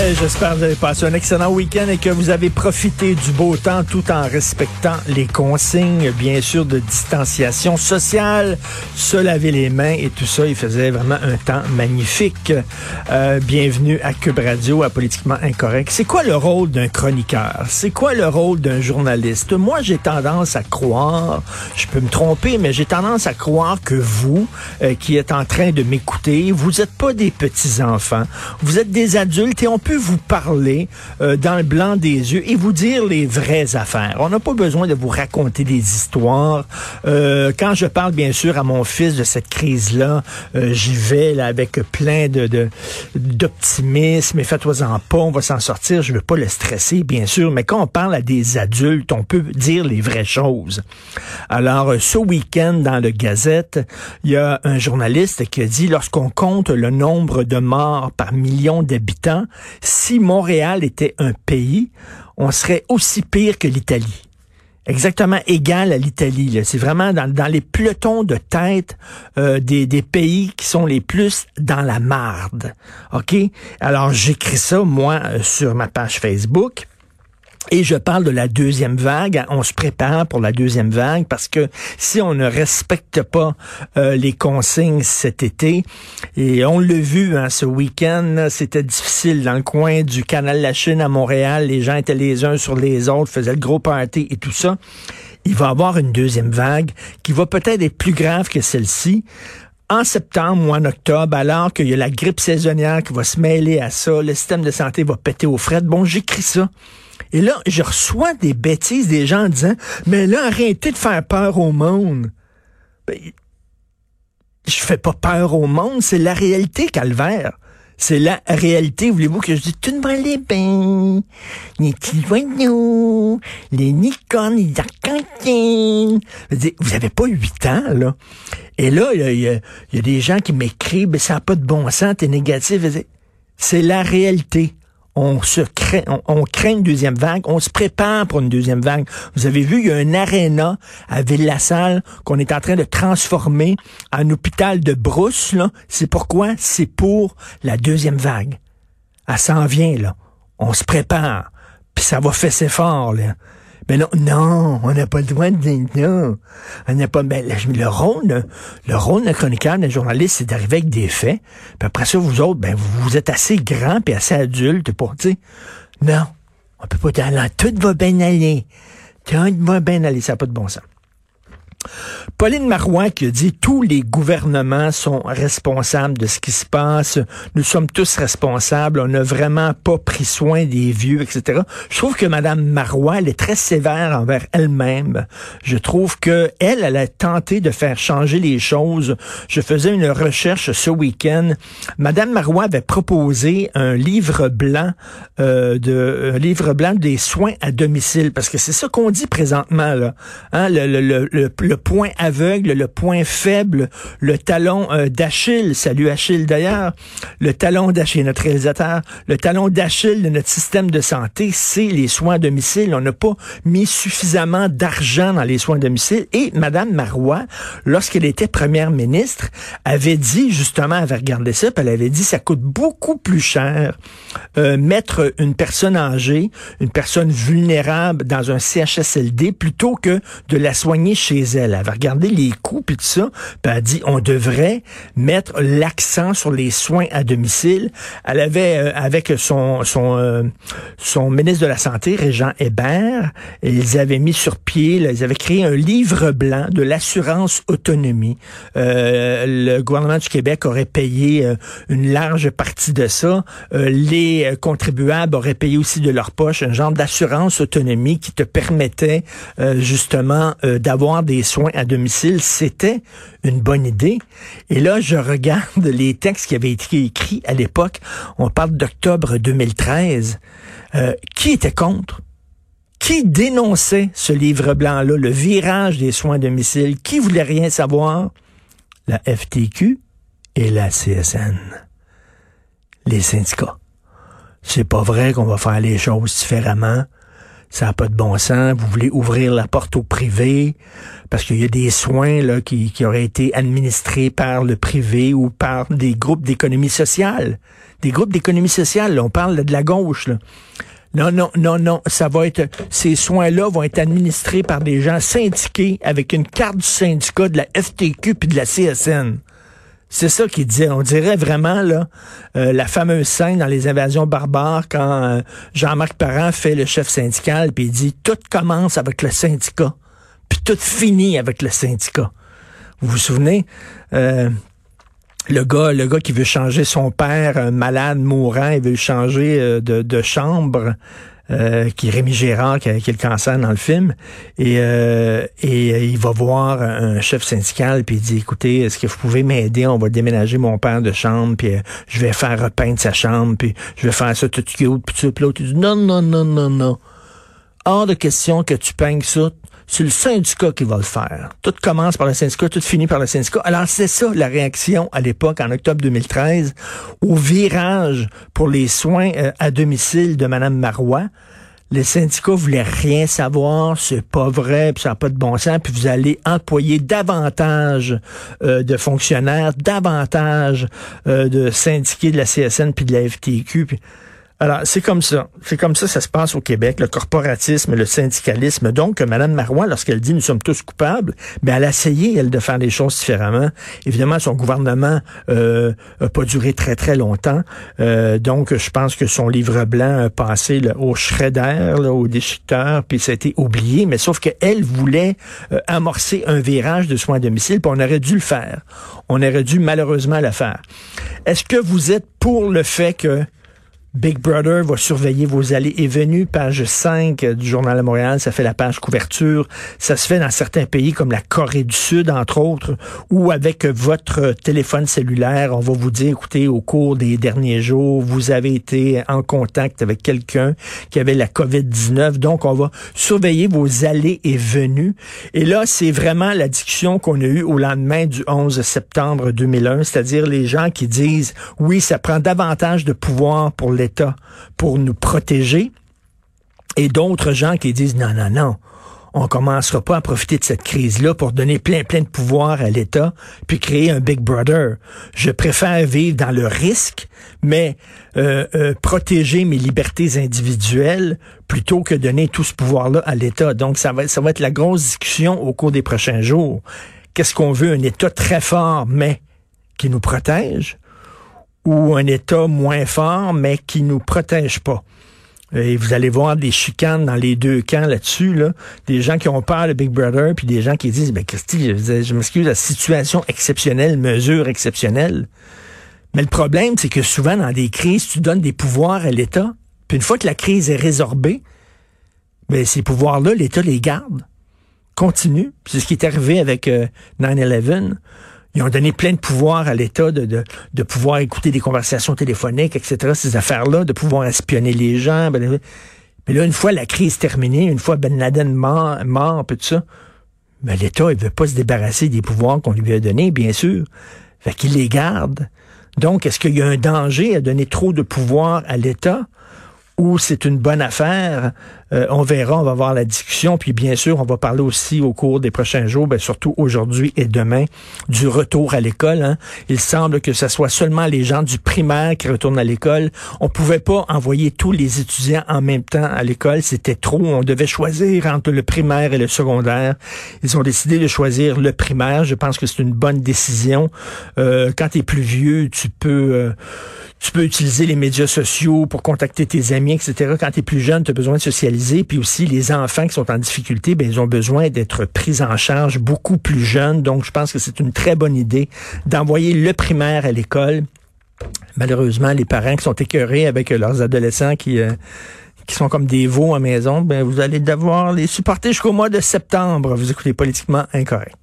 Eh, j'espère que vous avez passé un excellent week-end et que vous avez profité du beau temps tout en respectant les consignes, bien sûr, de distanciation sociale, se laver les mains et tout ça. Il faisait vraiment un temps magnifique. Euh, bienvenue à Cube Radio, à Politiquement Incorrect. C'est quoi le rôle d'un chroniqueur? C'est quoi le rôle d'un journaliste? Moi, j'ai tendance à croire, je peux me tromper, mais j'ai tendance à croire que vous, euh, qui êtes en train de m'écouter, vous n'êtes pas des petits-enfants. Vous êtes des adultes et on peut vous parler euh, dans le blanc des yeux et vous dire les vraies affaires. On n'a pas besoin de vous raconter des histoires. Euh, quand je parle bien sûr à mon fils de cette crise-là, euh, j'y vais là, avec plein de d'optimisme et faites-en pas, on va s'en sortir. Je veux pas le stresser bien sûr, mais quand on parle à des adultes, on peut dire les vraies choses. Alors ce week-end dans le Gazette, il y a un journaliste qui a dit lorsqu'on compte le nombre de morts par million d'habitants, si Montréal était un pays, on serait aussi pire que l'Italie exactement égal à l'Italie. C'est vraiment dans, les pelotons de tête euh, des, pays qui sont les plus dans la marde. OK? Alors, j'écris ça, moi, euh, sur ma page Facebook. Et je parle de la deuxième vague. On se prépare pour la deuxième vague parce que si on ne respecte pas euh, les consignes cet été, et on l'a vu hein, ce week-end, c'était difficile dans le coin du canal La Chine à Montréal. Les gens étaient les uns sur les autres, faisaient le gros party et tout ça. Il va y avoir une deuxième vague qui va peut-être être plus grave que celle-ci en septembre ou en octobre, alors qu'il y a la grippe saisonnière qui va se mêler à ça, le système de santé va péter aux frettes. Bon, j'écris ça. Et là, je reçois des bêtises des gens en disant, mais là, arrêtez de faire peur au monde. Ben, je fais pas peur au monde, c'est la réalité, calvaire. C'est la réalité. Voulez-vous que je dise tout le monde les bains, les petits voyous, les Nikon, les arcantines. Vous avez pas huit ans, là. Et là, il y, a, des gens qui m'écrivent, ça n'a pas de bon sens, t'es négatif. C'est la réalité on se craint, on, craint une deuxième vague, on se prépare pour une deuxième vague. Vous avez vu, il y a un aréna à Ville-la-Salle qu'on est en train de transformer en hôpital de brousse, là. C'est pourquoi? C'est pour la deuxième vague. Elle s'en vient, là. On se prépare. Puis ça va fesser fort, là. Mais non, non, on n'a pas le droit de dire non. On n'a pas, ben, le rôle, le rôle d'un chroniqueur, d'un journaliste, c'est d'arriver avec des faits. Puis après ça, vous autres, ben, vous, êtes assez grands et assez adultes pour dire, non, on peut pas dire, là, tout va bien aller. Tout va bien aller, ça n'a pas de bon sens. Pauline Marois qui a dit tous les gouvernements sont responsables de ce qui se passe. Nous sommes tous responsables. On n'a vraiment pas pris soin des vieux, etc. Je trouve que Madame Marois, elle est très sévère envers elle-même. Je trouve que elle, a tenté de faire changer les choses. Je faisais une recherche ce week-end. Madame Marois avait proposé un livre blanc euh, de un livre blanc des soins à domicile parce que c'est ça qu'on dit présentement là. Hein, le, le, le le point aveugle, le point faible, le talon euh, d'Achille, salut Achille d'ailleurs, le talon d'Achille, notre réalisateur, le talon d'Achille de notre système de santé, c'est les soins à domicile. On n'a pas mis suffisamment d'argent dans les soins à domicile. Et Madame Marois, lorsqu'elle était première ministre, avait dit, justement, elle avait regardé ça, puis elle avait dit, ça coûte beaucoup plus cher euh, mettre une personne âgée, une personne vulnérable dans un CHSLD plutôt que de la soigner chez elle. Elle avait regardé les coûts et tout ça, puis elle a dit on devrait mettre l'accent sur les soins à domicile. Elle avait euh, avec euh, son ministre de la santé Régent Hébert, ils avaient mis sur pied, ils avaient créé un livre blanc de l'assurance autonomie. Euh, le gouvernement du Québec aurait payé une large partie de ça. les contribuables auraient payé aussi de leur poche un genre d'assurance autonomie qui te permettait justement d'avoir des soins à domicile, c'était une bonne idée. Et là, je regarde les textes qui avaient été écrits à l'époque. On parle d'octobre 2013. Euh, qui était contre? Qui dénonçait ce livre blanc-là, le virage des soins à domicile? Qui voulait rien savoir? La FTQ et la CSN. Les syndicats. C'est pas vrai qu'on va faire les choses différemment ça n'a pas de bon sens, vous voulez ouvrir la porte au privé, parce qu'il y a des soins là, qui, qui auraient été administrés par le privé ou par des groupes d'économie sociale. Des groupes d'économie sociale, on parle de la gauche. Là. Non, non, non, non. Ça va être. Ces soins-là vont être administrés par des gens syndiqués avec une carte du syndicat de la FTQ puis de la CSN. C'est ça qu'il disait. On dirait vraiment là euh, la fameuse scène dans les invasions barbares quand euh, Jean-Marc Parent fait le chef syndical puis il dit tout commence avec le syndicat puis tout finit avec le syndicat. Vous vous souvenez euh, le gars, le gars qui veut changer son père malade, mourant, il veut changer de chambre. Euh, qui est Rémi Gérard, qui a, qui a, le cancer dans le film, et, euh, et euh, il va voir un chef syndical, puis il dit, écoutez, est-ce que vous pouvez m'aider? On va déménager mon père de chambre, puis je vais faire repeindre sa chambre, puis je vais faire ça tout cute, puis tout, puis l'autre, il dit, non, non, non, non, non. Hors de question que tu peignes ça c'est le syndicat qui va le faire. Tout commence par le syndicat, tout finit par le syndicat. Alors, c'est ça la réaction à l'époque, en octobre 2013, au virage pour les soins euh, à domicile de Mme Marois. Les syndicats voulaient rien savoir, c'est pas vrai, puis ça n'a pas de bon sens, puis vous allez employer davantage euh, de fonctionnaires, davantage euh, de syndiqués de la CSN puis de la FTQ. Puis alors, c'est comme ça. C'est comme ça ça se passe au Québec, le corporatisme, le syndicalisme. Donc, Mme Marois, lorsqu'elle dit nous sommes tous coupables, ben, elle a essayé, elle, de faire les choses différemment. Évidemment, son gouvernement euh, pas duré très, très longtemps. Euh, donc, je pense que son livre blanc a passé au shredder, au déchiqueteur, puis ça a été oublié. Mais sauf qu'elle voulait euh, amorcer un virage de soins à domicile, puis on aurait dû le faire. On aurait dû malheureusement le faire. Est-ce que vous êtes pour le fait que Big Brother va surveiller vos allées et venues, page 5 du Journal de Montréal, ça fait la page couverture. Ça se fait dans certains pays comme la Corée du Sud, entre autres, où avec votre téléphone cellulaire, on va vous dire, écoutez, au cours des derniers jours, vous avez été en contact avec quelqu'un qui avait la COVID-19, donc on va surveiller vos allées et venues. Et là, c'est vraiment la discussion qu'on a eue au lendemain du 11 septembre 2001, c'est-à-dire les gens qui disent, oui, ça prend davantage de pouvoir pour les pour nous protéger et d'autres gens qui disent non, non, non, on commencera pas à profiter de cette crise-là pour donner plein, plein de pouvoir à l'État, puis créer un Big Brother. Je préfère vivre dans le risque, mais euh, euh, protéger mes libertés individuelles plutôt que donner tout ce pouvoir-là à l'État. Donc, ça va, ça va être la grosse discussion au cours des prochains jours. Qu'est-ce qu'on veut? Un État très fort, mais qui nous protège? Ou un État moins fort, mais qui nous protège pas. Et vous allez voir des chicanes dans les deux camps là-dessus, là. Des gens qui ont peur de Big Brother, puis des gens qui disent, ben Christy, je, m'excuse, la situation exceptionnelle, mesure exceptionnelle. Mais le problème, c'est que souvent, dans des crises, tu donnes des pouvoirs à l'État, puis une fois que la crise est résorbée, ben, ces pouvoirs-là, l'État les garde. Continue. C'est ce qui est arrivé avec 9-11. Ils ont donné plein de pouvoirs à l'État de, de, de, pouvoir écouter des conversations téléphoniques, etc., ces affaires-là, de pouvoir espionner les gens. Ben, ben, mais là, une fois la crise terminée, une fois Ben Laden mort, mort tout ça, ben, l'État, il veut pas se débarrasser des pouvoirs qu'on lui a donnés, bien sûr. Fait qu'il les garde. Donc, est-ce qu'il y a un danger à donner trop de pouvoir à l'État? ou c'est une bonne affaire. Euh, on verra, on va voir la discussion. Puis bien sûr, on va parler aussi au cours des prochains jours, ben, surtout aujourd'hui et demain, du retour à l'école. Hein. Il semble que ce soit seulement les gens du primaire qui retournent à l'école. On pouvait pas envoyer tous les étudiants en même temps à l'école. C'était trop. On devait choisir entre le primaire et le secondaire. Ils ont décidé de choisir le primaire. Je pense que c'est une bonne décision. Euh, quand tu es plus vieux, tu peux... Euh, tu peux utiliser les médias sociaux pour contacter tes amis, etc. Quand tu es plus jeune, tu as besoin de socialiser. Puis aussi, les enfants qui sont en difficulté, ben, ils ont besoin d'être pris en charge beaucoup plus jeunes. Donc, je pense que c'est une très bonne idée d'envoyer le primaire à l'école. Malheureusement, les parents qui sont écœurés avec leurs adolescents qui... Euh, qui sont comme des veaux à maison, ben vous allez devoir les supporter jusqu'au mois de septembre. Vous écoutez politiquement incorrect.